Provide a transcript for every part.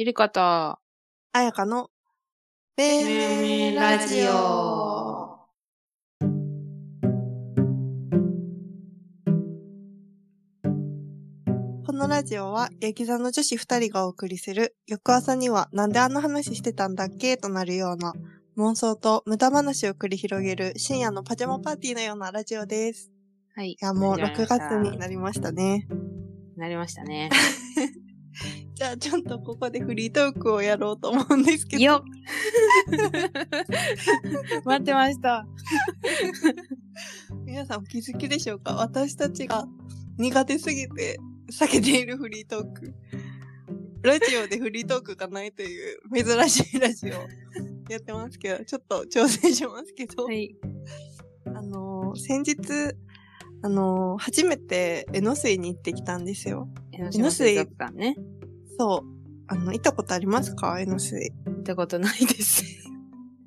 ゆりかと、あやかの、べめーラジオ。このラジオは、焼き座の女子二人がお送りする、翌朝にはなんであんな話してたんだっけとなるような、妄想と無駄話を繰り広げる深夜のパジャマパーティーのようなラジオです。はい。いや、もう6始まりました月になりましたね。なりましたね。じゃあちょっとここでフリートークをやろうと思うんですけど。よっ 待ってました。皆さんお気づきでしょうか？私たちが苦手すぎて避けているフリートーク。ラジオでフリートークがないという珍しいラジオやってますけど、ちょっと挑戦しますけど、はい。あのー先日、あのー初めて江ノ水に行ってきたんですよ。江ノ島水族館ね。そう。あの、行ったことありますか？江ノ水。行ったことないです。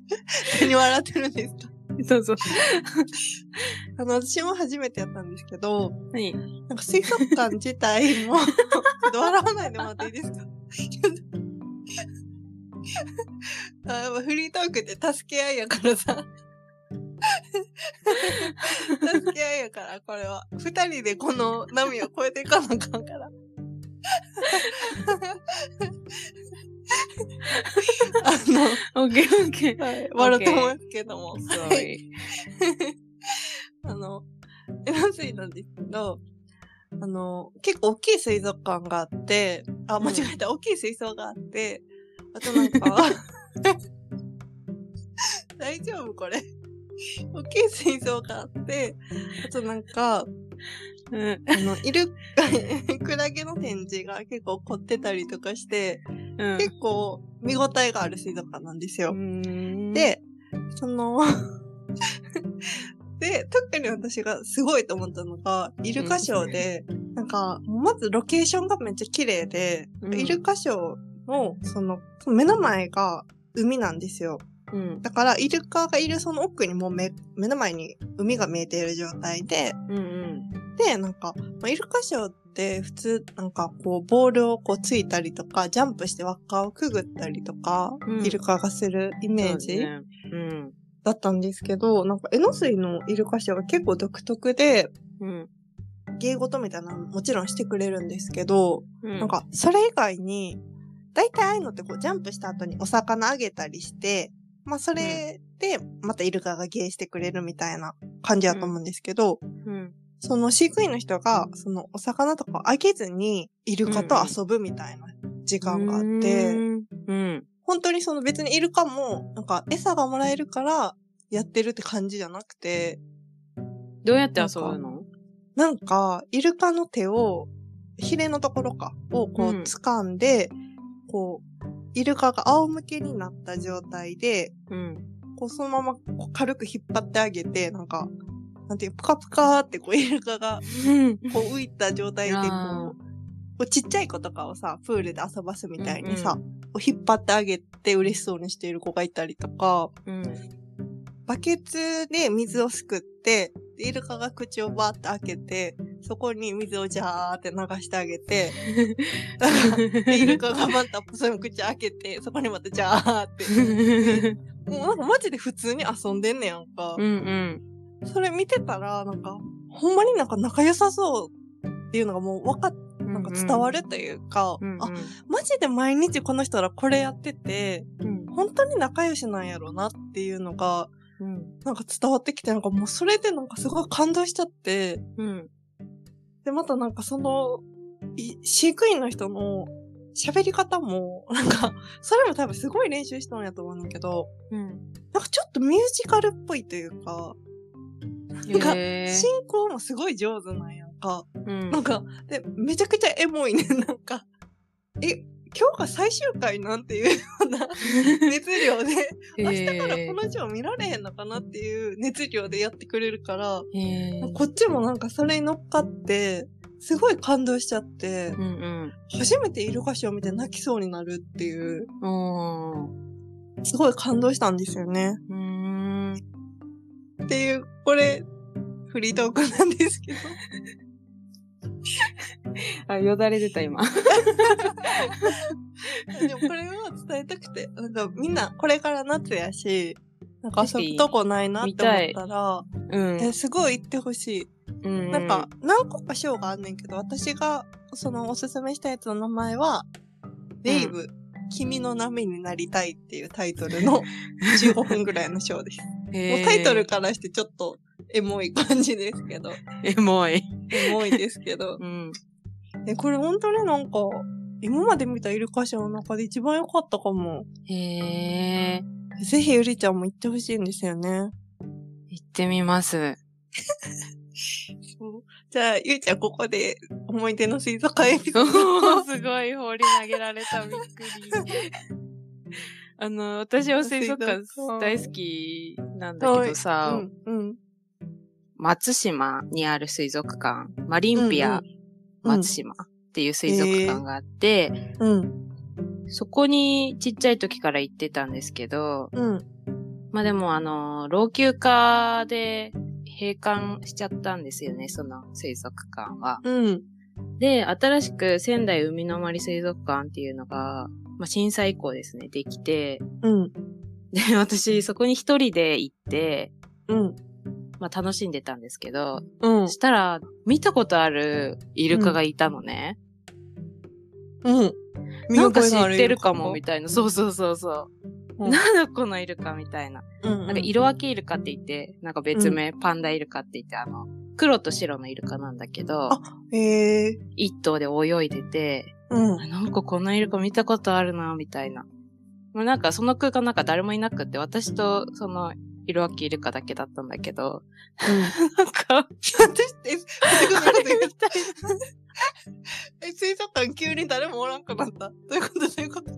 何笑ってるんですか？そうそう。あの、私も初めてやったんですけど、はい。なんか水族館自体も、ちょっと笑わないでもらっていいですか？あフリートークって助け合いやからさ。助け合いやから、これは。二人でこの波を越えていかなあかんから。あオッケーオッケー。の、はい、笑ってますけども。すごはいい。あの、エナ水なんですけど、あの、結構大きい水族館があって、あ、間違えた、大きい水槽があって、あとなんか、大丈夫これ。大きい水槽があって、あとなんか、うん。あの、イルカ、クラゲの展示が結構凝ってたりとかして、うん。結構見応えがある水族館なんですよ。構、で、その、で、特に私がすごいと思ったのが、イルカショーで、なんか、まずロケーションがめっちゃ綺麗で、うんイルカショーの、その、目の前が海なんですよ。うん。だから、イルカがいるその奥にもう目、目の前に海が見えている状態で、うんうん。で、なんか、まあイルカショーって普通、なんかこう、ボールをこうついたりとか、ジャンプして輪っかをくぐったりとか、うんイルカがするイメージ。ねうん。だったんですけど、なんか、江ノ水のイルカショーが結構独特で、うん。芸事みたいなのももちろんしてくれるんですけど、うん。なん、か、それ以外に、大体ああいうのってこう、ジャンプした後にお魚あげたりして、まあ、それで、またイルカが芸してくれるみたいな感じだと思うんですけど、うん。その飼育員の人が、そのお魚とかをあげずに、イルカと遊ぶみたいな時間があって、うん。うん。本当にその別にイルカも、なんか餌がもらえるからやってるって感じじゃなくて、どうやって遊ぶの？なんか、イルカの手を、ヒレのところか、をこうんう掴んで、こう、イルカが仰向けになった状態で、うん。こうそのまま軽く引っ張ってあげて、なんか、なんていう、ぷかぷかーってこうイルカがこう浮いた状態でこあう、こうちっちゃい子とかをさ、プールで遊ばすみたいにさ、うんこう引っ張ってあげて嬉しそうにしている子がいたりとか、うん。バケツで水をすくって、でイルカが口をバーって開けて、そこに水をジャーって流してあげて、でイルカがまたその口開けて、そこにまたジャーって。もうなんかマジで普通に遊んでんねやんか。うんうん。それ見てたら、なんか、ほんまになんか仲良さそうっていうのがもうわかっ、なんか伝わるというか、うんうん。あ、マジで毎日この人らこれやってて、うん本当に仲良しなんやろうなっていうのが、うん。なんか伝わってきて、なんかもうそれでなんかすごい感動しちゃって、うん。で、またなんかその、い飼育員の人の喋り方も、なんか、それも多分すごい練習したんやと思うんだけど、うん。なんかちょっとミュージカルっぽいというか、なんか進行もすごい上手なんやんか。うんなんか、で、めちゃくちゃエモいね、なんか。え、今日が最終回なんていうような 熱量で、明日からこのショー見られへんのかなっていう熱量でやってくれるから、こっちもなんかそれに乗っかって、すごい感動しちゃってう、ん初めてイルカショー見て泣きそうになるっていう、すごい感動したんですよね。うーん。っていう、これ、フリートークなんですけど。あ、よだれ出た今。でもこれは伝えたくて、なんかみんなこれから夏やし、なんか遊ぶとこないなって思ったら、うん。えすごい行ってほしい。うんなんか、何個か賞があんねんけど、私が、その、おすすめしたやつの名前は、ウェイブ、君の波になりたいっていうタイトルの15分ぐらいの賞です。もうタイトルからしてちょっとエモい感じですけど、エモい。エモいですけど。うん。え、これ本当になんか、今まで見たイルカショーの中で一番良かったかも。へえ。ぜひゆりちゃんも行ってほしいんですよね。行ってみます。そうじゃあ、ゆりちゃんここで思い出の水族館エピソおードーすごい放り投げられた。びっくり。あの、私は水族館大好きなんだけどさ、うん、うん。松島にある水族館、マリンピアうん。松島っていう水族館があって、うん、そこにちっちゃい時から行ってたんですけど、うん、まあでもあの、老朽化で閉館しちゃったんですよね、その水族館は。うん、で、新しく仙台海の森水族館っていうのが、まあ震災以降ですね、できて、うん、で、私そこに一人で行って、うん、まあ楽しんでたんですけど、うんそ、したら、見たことあるイルカがいたのね。うん。なんか知ってるかも、みたたいな。そうそうそうそう。うんなんだこのイルカみたいな。いな。なんか色分けイルカって言って、なんか別名、パンダイルカって言って、あの、黒と白のイルカなんだけどあ、へえ一頭で泳いでて、うん。あなんかこのイルカ見たことあるな、みたいな。まあ、なんかその空間なんか誰もいなくって、私とその色分けイルカだけだったんだけど、なんか、私って、え、水族館急に誰もおらんくなったどういうことどういうことな。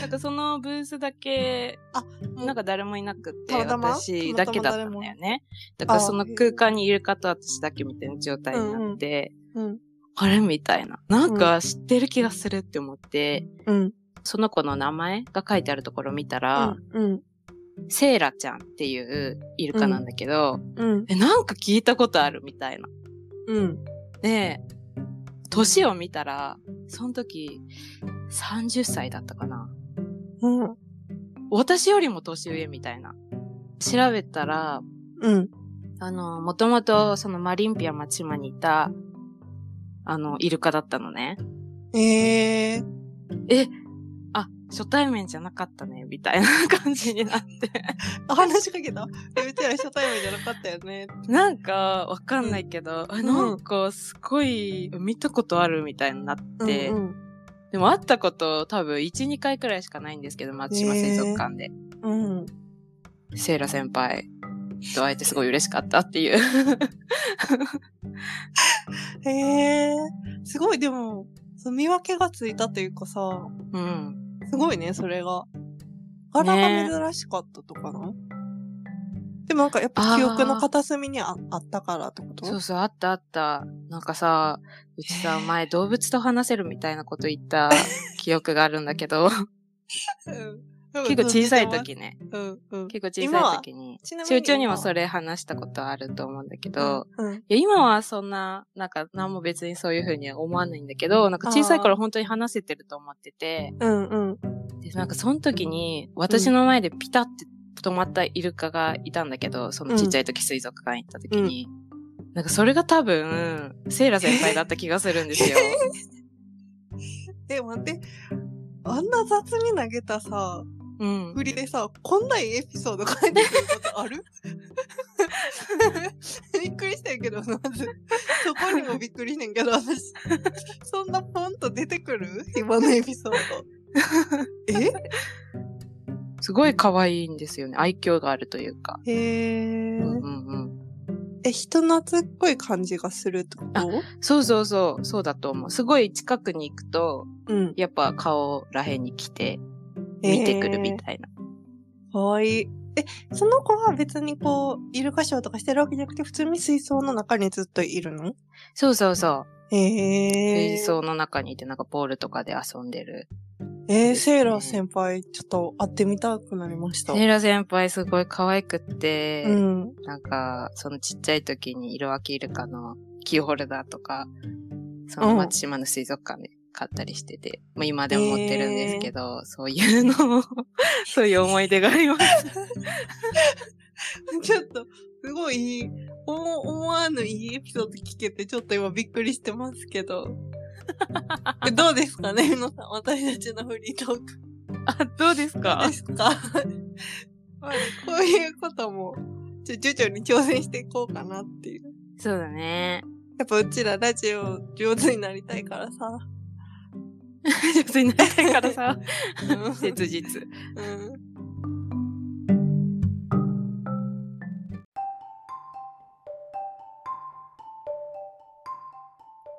なんかそのブースだけ、あ、なんか誰もいなくって、私だけだったんだよね。だからその空間にイルカと私だけみたいな状態になって、うん、あれ？みたいな。なんか知ってる気がするって思って、うん、その子の名前が書いてあるところを見たら、うん、セイラちゃんっていうイルカなんだけど、うん、え、なんか聞いたことあるみたいな。うん。で、年を見たら、その時、30歳だったかな。うん、私よりも年上みたいな。調べたら、うん、あの、もともとそのマリンピア松島にいた、あの、イルカだったのね。えええ、あ、初対面じゃなかったね、みたいな感じになって。あ、話しかけた？えうちら初対面じゃなかったよね。なんか、わかんないけど、あなんか、すごい、見たことあるみたいになって、うん、でも会ったこと多分1、2回くらいしかないんですけど、松島水族館で。うん。セイラ先輩と会えてすごい嬉しかったっていう。へえ、すごい、でも、見分けがついたというかさ、うん。すごいね、それが。柄が珍しかったとかな、でもなんかやっぱ記憶の片隅にああったからってこと？そうそう、あったあった。なんかさ、うちさ、前動物と話せるみたいなこと言った記憶があるんだけど、うん結構小さい時ね。うん、うん。結構小さい時に。ちなみに中長にもそれ話したことあると思うんだけど、うん、いや、今はそんな、なんか、何も別にそういう風には思わないんだけど、なんか小さい頃本当に話せてると思ってて、うん、うん。で、なんかその時に、私の前でピタって止まったイルカがいたんだけど、そのちっちゃい時水族館行った時に、なんかそれが多分、セイラ先輩だった気がするんですよ。え、待って。あんな雑に投げたさ、うん。振りでさ、こんないいエピソード書いてくることある？びっくりしたんやけど、まず。そこにもびっくりしてんけど、私。そんなポンと出てくる？今のエピソード。え？すごい可愛いんですよね。愛嬌があるというか。へえうんうんうん。え、人懐っこい感じがするってことそうそうそう、そうだと思う。すごい近くに行くと、うん。やっぱ顔らへんに来て、見てくるみたいな。かわいい。え、その子は別にこう、イルカショーとかしてるわけじゃなくて、普通に水槽の中にずっといるの？そうそうそう。へえ。水槽の中にいてなんかボールとかで遊んでる。えー、セイラ先輩、ちょっと会ってみたくなりました。セイラ先輩すごい可愛くって、うん。なんか、そのちっちゃい時に色分けイルカのキーホルダーとか、その松島の水族館で買ったりしてて、まあ、今でも持ってるんですけど、そういうのを、そういう思い出があります。ちょっと、すごいいい、思思わぬいいエピソード聞けて、ちょっと今びっくりしてますけど。えどうですかね皆さん、私たちのフリートーク。あ、どうですどうか？ですか？まあこういうことも、ちょ、徐々に挑戦していこうかなっていう。そうだね。やっぱうちらラジオ上手になりたいからさ。上手になりたいからさ、うん 切実。うん。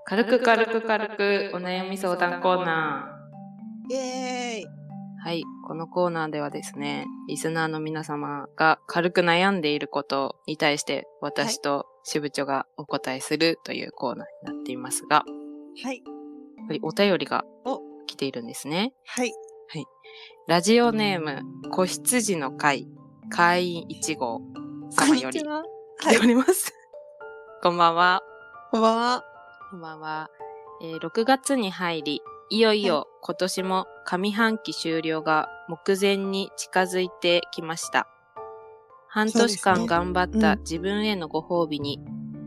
軽く軽く軽くお悩み相談コーナイエーイ。ー。はい。このコーナーではですね、リスナーの皆様が軽く悩んでいることに対して私と支部長がお答えするというコーナーになっていますが、はい。やっぱりお便りがお来ているんですね。はい。ラジオネーム、子羊の会、会員1号様より。来ております。こんばんは。こんばんは。こんばんは。えー6月に入り、いよいよ今年も上半期終了が目前に近づいてきました。半年間頑張ったうん自分へのご褒美に、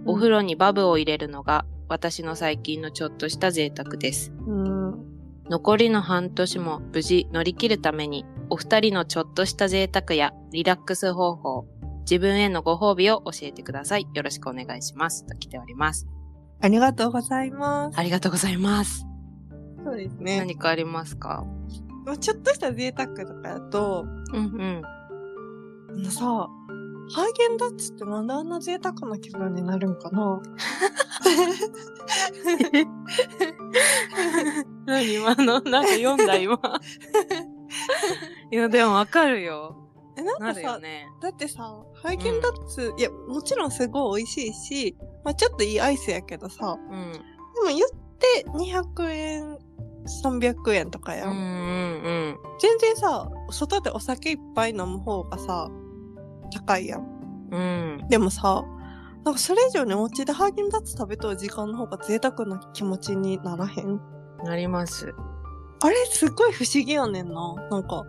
お風呂にバブを入れるのが私の最近のちょっとした贅沢です。うん。残りの半年も無事乗り切るために、お二人のちょっとした贅沢やリラックス方法、自分へのご褒美を教えてください。よろしくお願いします。と来ております。ありがとうございます。ありがとうございます。そうですね。何かありますか？まあちょっとした贅沢とかだと、うんうん。あのさ、ハーゲンダッツってなんであんな贅沢な気分になるんかな？何今の？なんか読んだ今。いや、でもわかるよ。え、なんなかさ、ね。だってさ、ハーゲンダッツ、いや、もちろんすごい美味しいし、まあちょっといいアイスやけどさ、うん。でも言って200円、300円とかやん。うんうん全然さ、外でお酒いっぱい飲む方がさ、高いやん。うん。うん。でもさ、なんかそれ以上にお家でハーゲンダッツ食べとる時間の方が贅沢な気持ちにならへん？なります。あれすっごい不思議やねんな。なんか、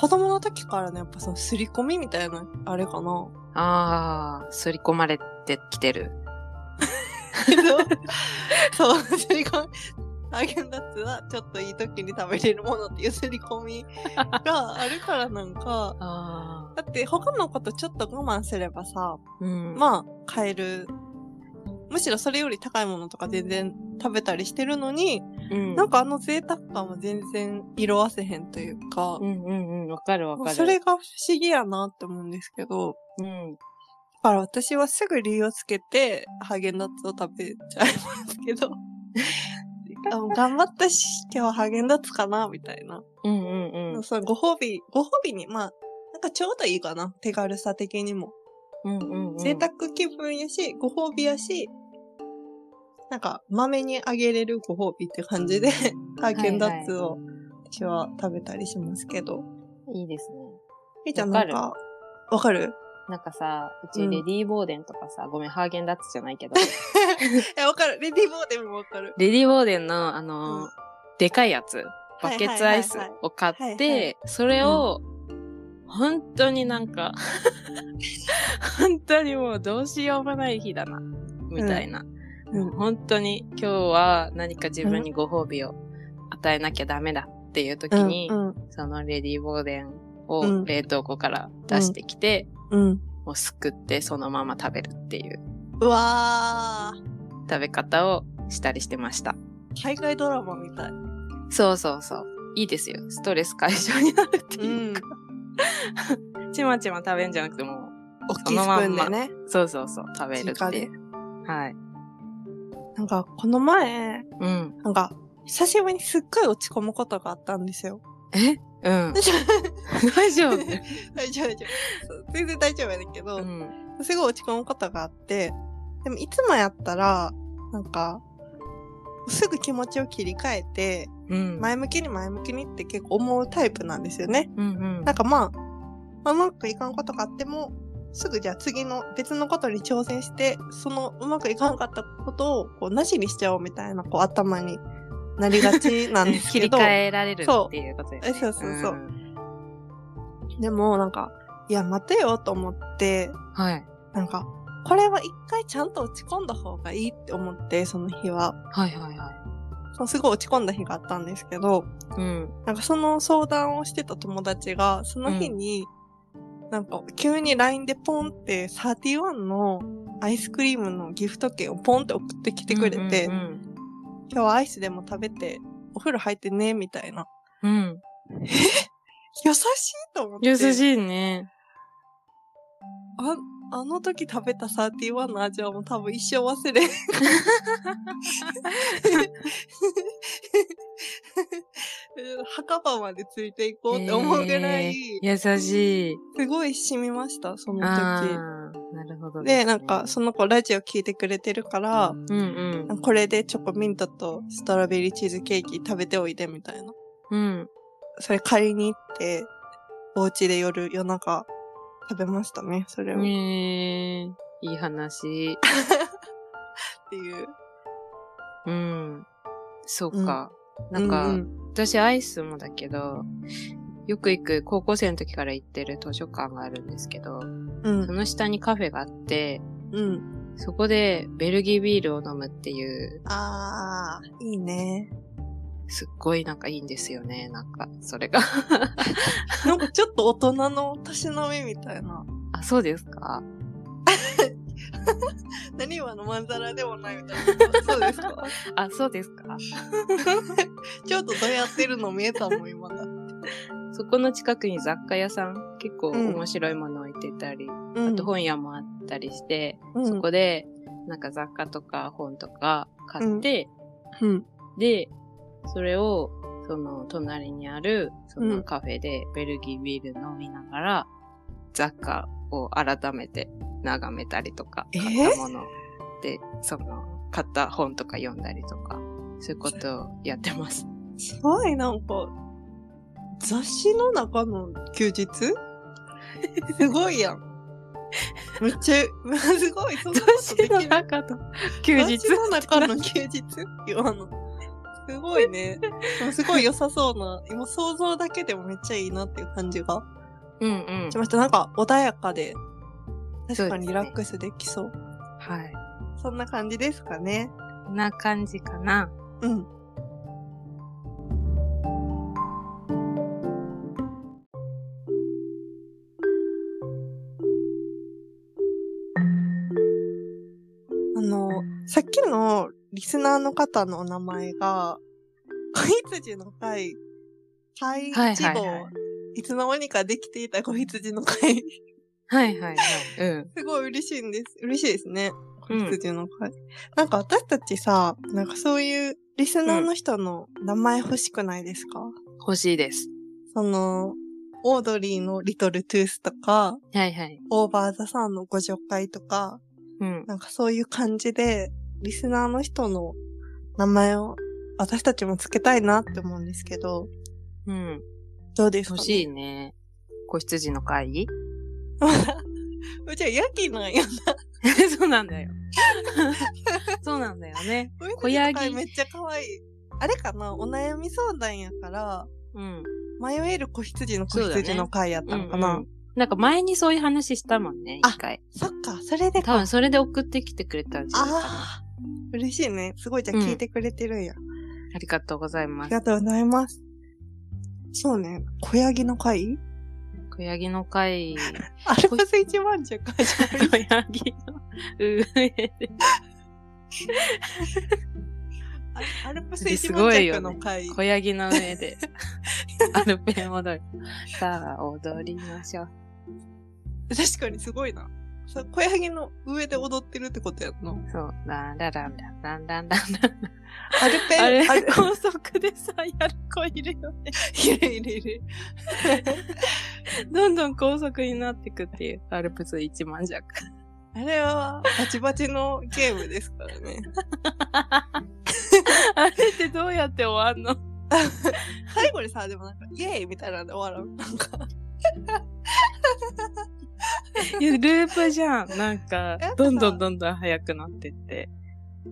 子供の時からね、やっぱその刷り込みみたいな、あれかな。ああ、刷り込まれてきてる。そう、刷り込み。ハーゲンダッツはちょっといい時に食べれるものっていう刷り込み があるからなんか、ああ。だって他のことちょっと我慢すればさ、うん。まあ買える。むしろそれより高いものとか全然食べたりしてるのに、うん。なんかあの贅沢感は全然色あせへんというか、うんうんうん。わかるわかる。それが不思議やなって思うんですけど、うん。だから私はすぐ理由をつけて、ハーゲンダッツを食べちゃいますけど、頑張ったし、今日はハーゲンダッツかなみたいな。うんうんうん。そうご褒美、ご褒美に、まあ、なんかちょうどいいかな。手軽さ的にも。うんうんうん。贅沢気分やし、ご褒美やし、なんか、豆にあげれるご褒美って感じで、ハーゲンダッツを私は食べたりしますけど。いいですね。みーちゃんなんか、わかる？なんかさ、うちうん。レディーボーデンとかさ、ごめん、ハーゲンダッツじゃないけど、え、わかる。レディーボーデンもわかる。レディーボーデンの、あのーうん。でかいやつ、バケツアイスはいはいはいを買っはいはて、それを、本当になんか、本当にもうどうしようもない日だな、みたいな。うん。本当に今日は何か自分にご褒美を与えなきゃダメだっていう時に、うん、そのレディーボーデンうをん。冷凍庫から出してきて、うん。うん。もうすくってそのまま食べるっていううわー。食べ方をしたりしてました。海外ドラマみたい。そうそうそう。いいですよ。ストレス解消になるっていうか。ちまちま食べんじゃなくてもう、大きいスプーンでね。そうそうそう、食べるっていう。はい。なんか、この前、うん。なんか、久しぶりにすっごい落ち込むことがあったんですよ。え？うん。大丈夫？大丈夫、大丈夫。全然大丈夫やねんけど、うん。すごい落ち込むことがあって、でもいつもやったら、なんか、すぐ気持ちを切り替えて、うん。前向きに前向きにって結構思うタイプなんですよね。うんうんなんかまあ、まあうまくいかんことがあっても、すぐじゃあ次の別のことに挑戦して、そのうまくいかんかったことをこうなしにしちゃおうみたいなこう頭になりがちなんです切りけど。替えられるっていうことですね。そうそうそうそうんでもなんか、いや待てよと思って、はい。なんか、これは一回ちゃんと落ち込んだ方がいいって思って、その日は。はいはいはそのすごい落ち込んだ日があったんですけど、い。うん。なんかその相談をしてた友達が、その日に、なんか急に LINE でポンって31のアイスクリームのギフト券をポンって送ってきてくれて、うんうん今日はアイスでも食べて、お風呂入ってね、みたいな。うん。うん 優しいと思って。優しいね。あ、あの時食べた31の？味はもう多分一生忘れん。墓場までついていこうって思うぐらい、えー優しい。すごい染みました、そのあ時。あ、なるほどで、すねなんか、、その子ラジオ聞いてくれてるから、うんうん。これでチョコミントとストロベリーチーズケーキ食べておいでみたいな。うん。それ借りに行って、お家で夜、夜中、食べましたね、それを。え、いい話。ていう。うん。そうか。なんか、うう私アイスもだけど、よく行く高校生の時から行ってる図書館があるんですけど、うんそ。の下にカフェがあって、うん。そこでベルギービールを飲むっていう、あー、いいね。すっごいなんかいいんですよね。なんか、それが。なんかちょっと大人のたしなみみたいな。あ、そうですか？何今のまんざらでもないみたいな。そうですか？あ、そうですか？ちょっとどうやってるの見えたもん、今だ。そこの近くに雑貨屋さん、結構うん。面白いもの置いてたり、うん。あと本屋もあったりして、うん。そこで、なんか雑貨とか本とか買って、うん。で、それを、その、隣にある、そうのん。カフェでベルギービール飲みながら、雑貨を改めて眺めたりとか、えー？買ったもので、その、買った本とか読んだりとか、そういうことをやってます。すごい、なんか、雑誌の中の休日？すごいやん。めっちゃ、すごい、そんなことできる？中と休日雑誌の中の休日？今の。すごいね。すごい良さそうな、今想像だけでもめっちゃいいなっていう感じがうんうんし。ました。なんか穏やかで、確かにリラックスできそう。はい。そんな感じですかね。こんな感じかな。うん。あの、さっきのリスナーの方のお名前が、子羊の会、会はい一号、はいつの間にかできていた子羊の会。はいはいはい。うん。すごい嬉しいんです。嬉しいですね。子うん羊の会。なんか私たちさ、なんかそういうリスナーの人の名前欲しくないですか、欲しいです。その、オードリーのリトルトゥースとか、はいはい。オーバーザさんのご助会とか、うん。なんかそういう感じで、リスナーの人の名前を私たちもつけたいなって思うんですけど、うん。どうですか、欲しいね。子羊の会？うちはヤギなんやな。そうなんだよ。そうなんだよね。子ヤギめっちゃ可愛い。あれかな？お悩み相談やから、うん。迷える子羊の子羊の会やったのかな、うんうんなんか前にそういう話したもんね、あ一回。そっか、それで多か。分それで送ってきてくれたんじゃないかな。ああ、嬉しいね。すごい、じゃあうん聞いてくれてるんや。ありがとうございあます。りがとうございます。そうね、小ヤギの会？小ヤギの会、アルプス一万十会始まる。小ヤギの上で。あアルプス一万十の会。小ヤギの上で、アルペン踊る。さあ、踊りましょう。確かにすごいな。そう小ヤギの上で踊ってるってことやんの。そう、ランラランランランランランラン。アルペン、あれアル、高速でさ、やる子いるよね。いるいるいる。どんどん高速になってくっていう、アルプス1万弱。あれは、バチバチのゲームですからね。あれってどうやって終わんの？最後にさ、でもなんか、イエーイみたいなんで終わる。なんか、いやループじゃん。なんかえ、どんどんどんどん速くなってって。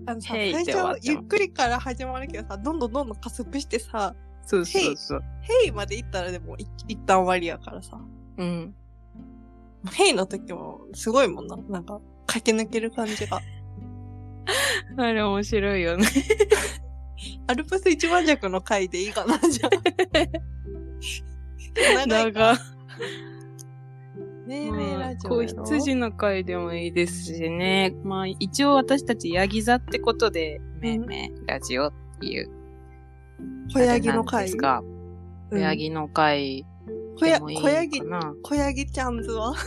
あのさ、最初ゆっくりから始まるけどさ、どんどんどんどん加速してさ、そうそうそう。ヘイまで行ったらでもい一旦終わりやからさ。うん。ヘイの時もすごいもんな。なんか、駆け抜ける感じが。あれ面白いよね。アルプス一番弱の回でいいかな、じゃあ。長いか。長。ねえラジオ子羊の回でもいいですしね。まあ一応私たちヤギ座ってことで、めいめいラジオっていう。小ヤギのあれなん回です。か。小うんヤギの回小ヤでもいい小ヤギか、な。小ヤギちゃんズは？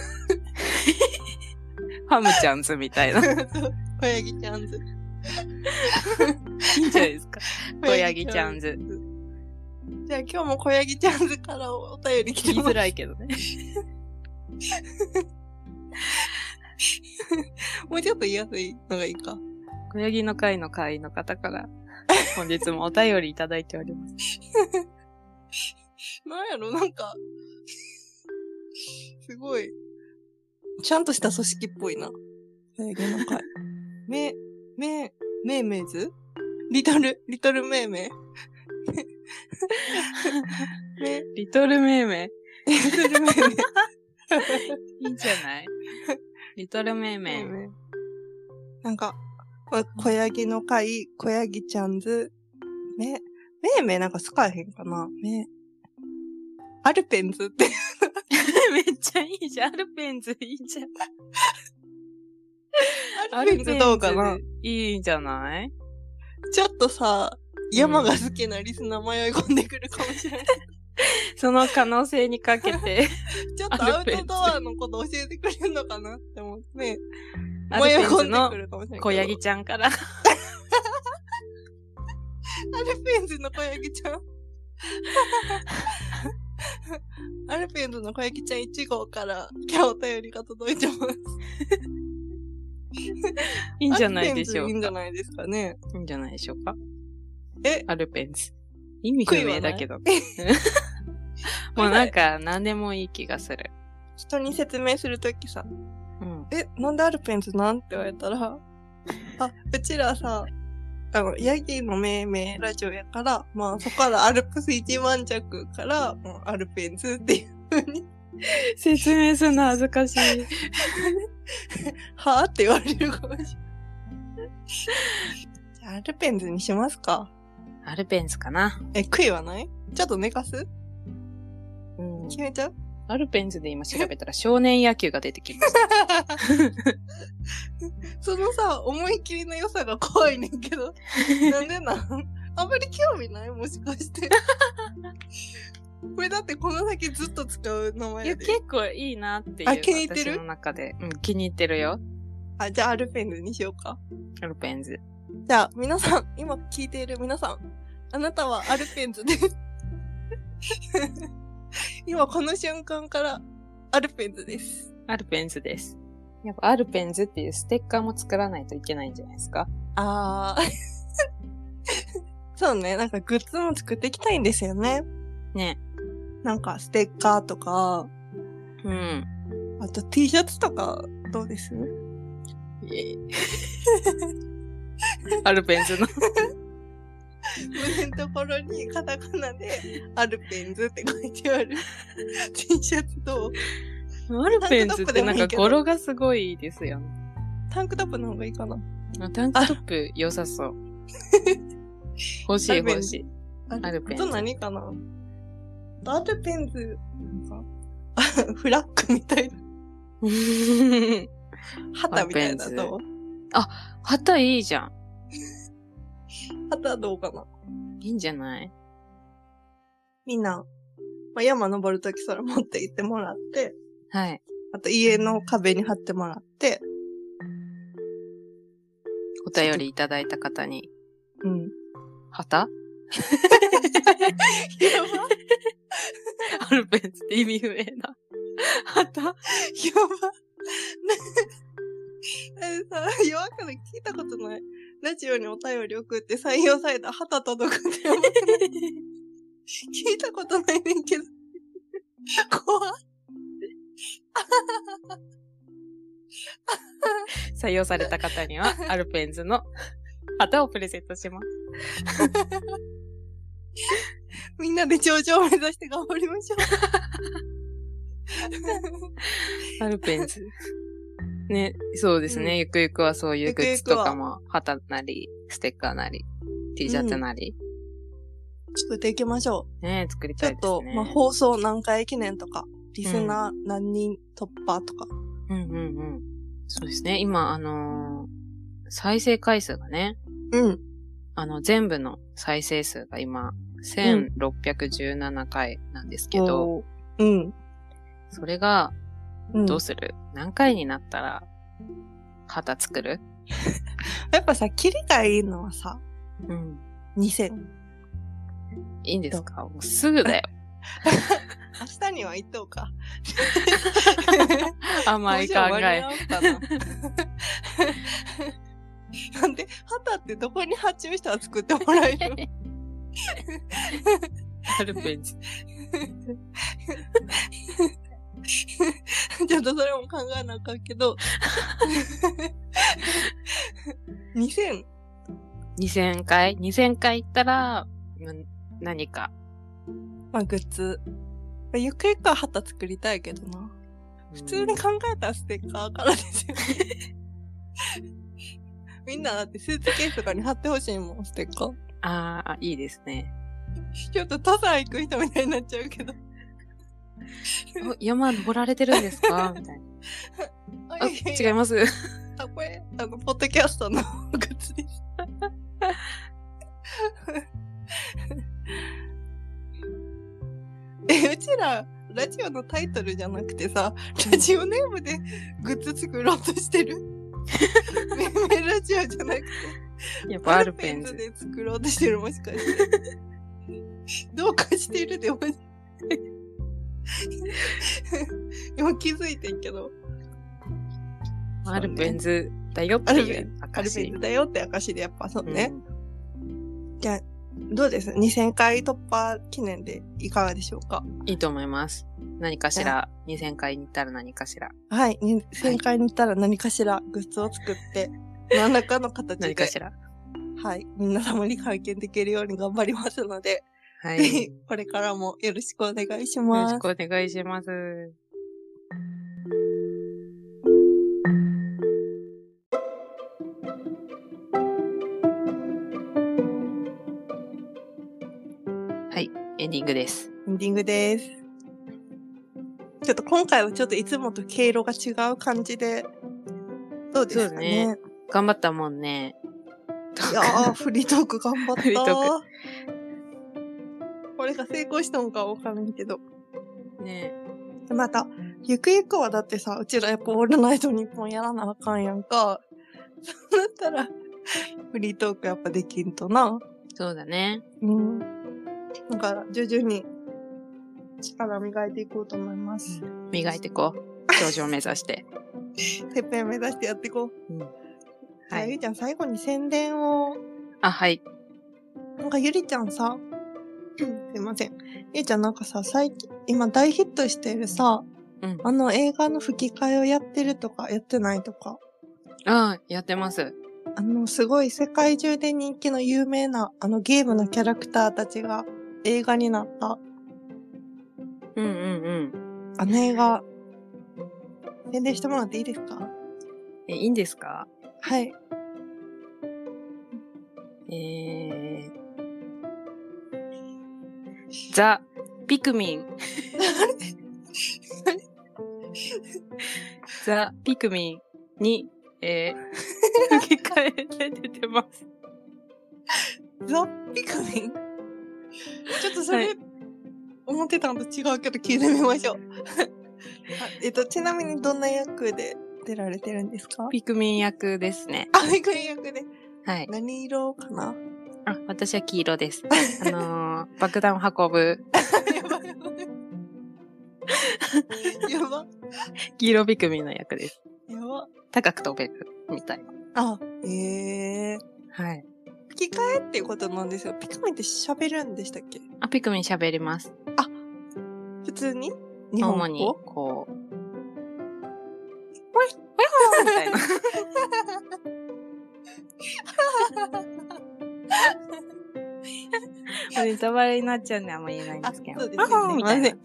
ハムちゃんズみたいな。い 小ヤギちゃんズ。いんじゃないですか。小ヤギちゃんズ。じゃあ今日も小ヤギちゃんズからお便り来て言います。づらいけどね。もうちょっと言いやすいのがいいか。小ヤギの会の会の方から、本日もお便りいただいております。なんやろなんか、すごい、ちゃんとした組織っぽいな。小ヤギの会。め、め、めいめいず？リトル、リトルめいめい。め、リトルメイメリトルめいめい。イ。いいんじゃない？リトルメイメイ。なんか、こ小ヤギの会、小ヤギちゃんず、め、めいめいなんか使えへんかな？め、アルペンズって。めっちゃいいじゃん。アルペンズいいじゃん。アルペンズどうかな？いいんじゃない？ちょっとさ、山が好きなリスナー迷い込んでくるかもしれない。その可能性にかけて、ちょっとアウトドアのこと教えてくれるのかなって思って、アルペンズの込んでくるかもしれないけど。小ヤギちゃんから。アルペンズの小ヤギちゃん。アルペンズの小ヤギちゃん1号から今日お便りが届いてます。いいんじゃないでしょうアルペンズいいんじゃか。ないですかね。いいんじゃないでしょうか。え、アルペンズ。意味不明だけど。もうなんか何でもいい気がする。人に説明するときさ、うん。え、なんでアルペンズなん？って言われたら、あ、うちらさ、あの、ヤギの命名ラジオやから、まあそこからアルプス一万弱から、もうアルペンズっていう風に、説明するの恥ずかしい。はぁ？って言われるかもしれない。じゃあアルペンズにしますかアルペンズかな。え、悔いはない？ちょっと寝かす？うん。決めちゃうアルペンズで今調べたら少年野球が出てきました。そのさ、思い切りの良さが怖いねんけど。なんでなん？あんまり興味ない？もしかして。これだってこの先ずっと使う名いや、前で。結構いいなっていう。あ気に入ってる？私の中で。うん、気に入ってるよ。あ、じゃあアルペンズにしようか。アルペンズ。じゃあ皆さん、今聞いている皆さん、あなたはアルペンズです。今この瞬間からアルペンズです。アルペンズです。やっぱアルペンズっていうステッカーも作らないといけないんじゃないですか？あー。そうね、なんかグッズも作っていきたいんですよね。ね。なんかステッカーとか、うん。あと T シャツとかどうです？アルペンズの。胸のところにカタカナでアルペンズって書いてある T シャツとアルペンズってなんか語呂がすごいですよね。タンクトップの方がいいかな。あタンクトップ良さそう。欲しい欲しい。アルペンズあと何かなアルペンズ、なんか、あフラッグみたいな、旗みたいなアルペンズどう旗いいじゃん。旗どうかないいんじゃない？みんな、まあ、山登るときそれ持って行ってもらって、はい。あと家の壁に貼ってもらって、お便りいただいた方に、うん。旗？やばアルペンズって意味不明な。旗？やば。えさ、弱くない？聞いたことない。ラジオにお便り送って採用された旗届くって聞いたことないねんけど。怖っ採用された方には、アルペンズの旗をプレゼントします。みんなで頂上を目指して頑張りましょう。アルペンズ。ね、そうですね。うんゆくゆくはそういうグッズとはかも、旗なり、ステッカーなり、T シャツなり、作っていきましょね、作りう。ちたいですょっと、ね。まあ、放送何回記念とか、リスナー何人突破とか。うんうんうん。そうですね。今、あのー再生回数がね、うん。あの、全部の再生数が今、1617回なんですけど、うん。それが、うんどうする、何回になったら、旗作る？やっぱさ、切りがいいのはさ、うん。2000。いいんですか？もうすぐだよ。明日には行っとうか。甘い考え。ななんで、旗ってどこに発注したら作ってもらえる？アルペンズ。ちょっとそれも考えなあかんけど。2000? 2000回 ?2000 回行ったら、うん何か？まあ、グッズ。まあゆくゆくは旗作りたいけどな。普通に考えたらステッカーからですよね。みんなだってスーツケースとかに貼ってほしいもん、ステッカー。ああ、いいですね。ちょっと登山行く人みたいになっちゃうけど。お山登られてるんですか？みたいな。あ、違います？あ、これ、あの、ポッドキャストのグッズです。え、うちら、ラジオのタイトルじゃなくてさ、ラジオネームでグッズ作ろうとしてる？メメラジオじゃなくて、やっぱアルペンズ。で作ろうとしてる、もしかして。どうかしてるでも、今気づいてんけど、アルペンズだよっていうアルペンアル証ペンズだよって証でやっぱそうね。うんじゃあ、どうです ?2000 回突破記念でいかがでしょうか？いいと思います。何かしら、2000回に行ったら何かしら。はい。2000回に行ったら何かしらグッズを作って、何らかの形で、何かしら。はい。皆様に拝見できるように頑張りますので、はい。これからもよろしくお願いしろますし。くお願いします。はい、エンディングです。エンディングです。ちょっと今回はちょっといつもと毛色が違う感じで、どうですかね？そう頑張ったもんね。いやー、フリートーク頑張った フリートーこれが成功したのかわからんけど。ねでまた、ゆくゆくはだってさ、うちらやっぱオールナイト日本やらなあかんやんか。そうなったら、フリートークやっぱできんとな。そうだね。うん。だから、徐々に力磨いていこうと思います。磨いてこう。頂上目指して。てっぺん目指してやっていこう。うんはいゆりちゃん最後に宣伝を、あ、はい。なんかゆりちゃんさ、すいません。ゆりちゃんなんかさ、最近、今大ヒットしてるさ、うん。あの映画の吹き替えをやってるとか、やってないとか、あやってます。あの、すごい世界中で人気の有名な、あのゲームのキャラクターたちが映画になった、うんうんうん。あの映画、宣伝してもらっていいですか？え、いいんですか？はい。えザ・ピクミン。ザ・ピクミンに、えー、吹き替えで出てます。ザ・ピクミン？ちょっとそれ、はい思ってたのと違うけど聞いてみましょう。あえっと、ちなみにどんな役で出られてるんですか？ピクミン役ですね。あ、ピクミン役で。はい。何色かな？あ、私は黄色です。あのー、爆弾を運ぶやばい。やば。黄色ピクミンの役です。やば。高く飛べるみたいな。あ、ええー。はい。吹き替えっていうことなんですよ。ピクミンって喋るんでしたっけ？あ、ピクミン喋ります。普通に？日本語？主に、こう、みたいな。ネタバレになっちゃうんであんま言えないんですけど。あそうですねみたいな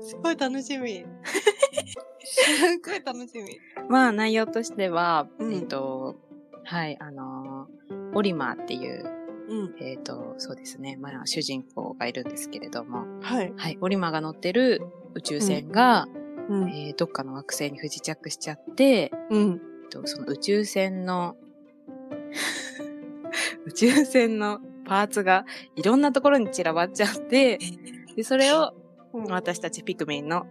すごい楽しみ。すごい楽しみ。まあ内容としては、うんえっと、はい、あのーオリマーっていう、うん。えっ、と、そうですね、まあ主人公がいるんですけれども、はい。はい、オリマーが乗ってる宇宙船が、うん。えーどっかの惑星に不時着しちゃって、うん。えっとその宇宙船の、宇宙船のパーツがいろんなところに散らばっちゃって、で、それを私たちピクミンの、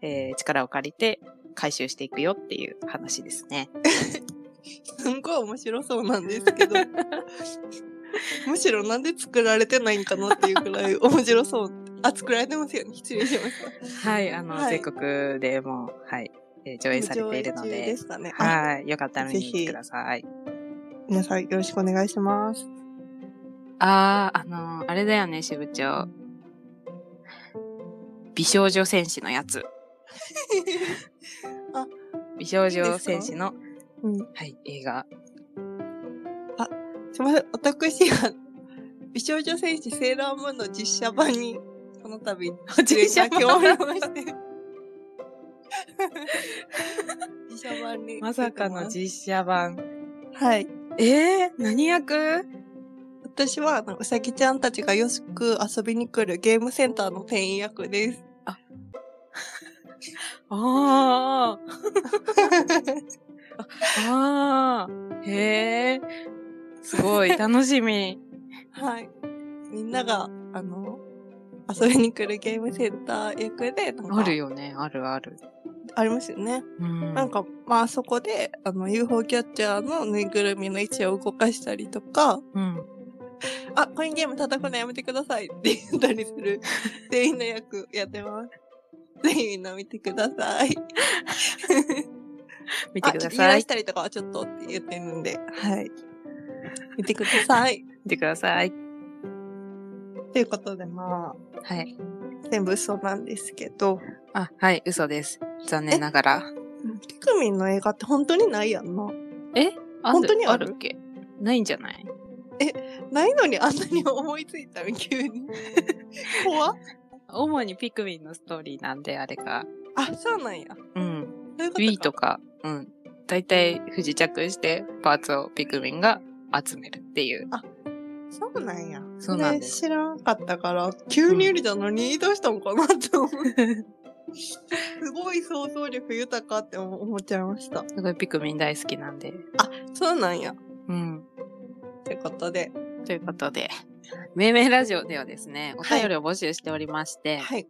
えー力を借りて回収していくよっていう話ですね。すんごい面白そうなんですけど。むしろなんで作られてないんかなっていうくらい面白そう。あ、作られてますよね。失礼しました。はい、あの、はい全国でも、はい、えー上映されているのでで、すかね。あはい、よかったら見に来てください。皆さんよろしくお願いします。あー、あのーあれだよね、支部長。美少女戦士のやつ。あ美少女戦士の、うん。はい、映画。すみません。私は、美少女戦士セーラームーンの実写版に、この度、実写版今日おりまして。実写版に。まさかの実写版。はい。えー、何役？私は、うさぎちゃんたちがよく遊びに来るゲームセンターの店員役です。あー。あー。へえ。すごい、楽しみ。はい。みんなが、あの、遊びに来るゲームセンター役で、あるよね、あるある。ありますよね。うん。なんか、まあそこで、あの、UFO キャッチャーのぬいぐるみの位置を動かしたりとか、うん。あ、コインゲーム叩くのやめてくださいって言ったりする 店員の役やってます。ぜひみんな見てください。見てくださいらし。たりとかはちょっとって言ってるんで、はい。見てください。見てください。ということで、まはい。あ、全部嘘なんですけど、あ、はい、嘘です。残念ながら。ピクミンの映画って本当にないやんな。え？あ本当にある？っけ？ないんじゃない？ないのにあんなに思いついたの？急に。怖っ主にピクミンのストーリーなんで、あれが。あ、そうなんや。うん。そういう Wii とか、うん。だいたい不時着して、パーツをピクミンが集めるっていう。そうなんや。そうなんです知らんかったから、急に入れたのにどうしたんかなって思う。すごい想像力豊かって思思っちゃいました。すごいピクミン大好きなんで。あ、そうなんや。うん。ということで。ということで、命名ラジオではですね、お便りを募集しておりまして、はい。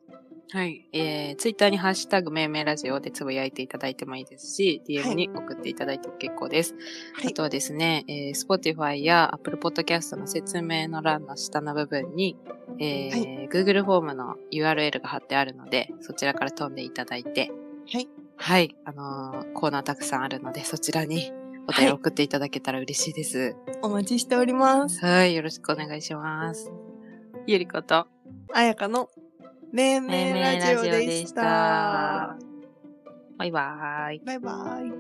はい。えー、ツイッターにハッシュタグ命名ラジオでつぶやいていただいてもいいですし、DM に送っていただいても結構です。はいあとはですね、えー、Spotify や Apple Podcast の説明の欄の下の部分に、えー Google フォームの URL が貼ってあるので、そちらから飛んでいただいて、はい。はい。あのーコーナーたくさんあるので、そちらにお便り送っていただけたら嬉しいです。お待ちしております。はい。よろしくお願いします。ゆりこと、あやかの命命名ラジオでした。バイバーイ。バイバイ。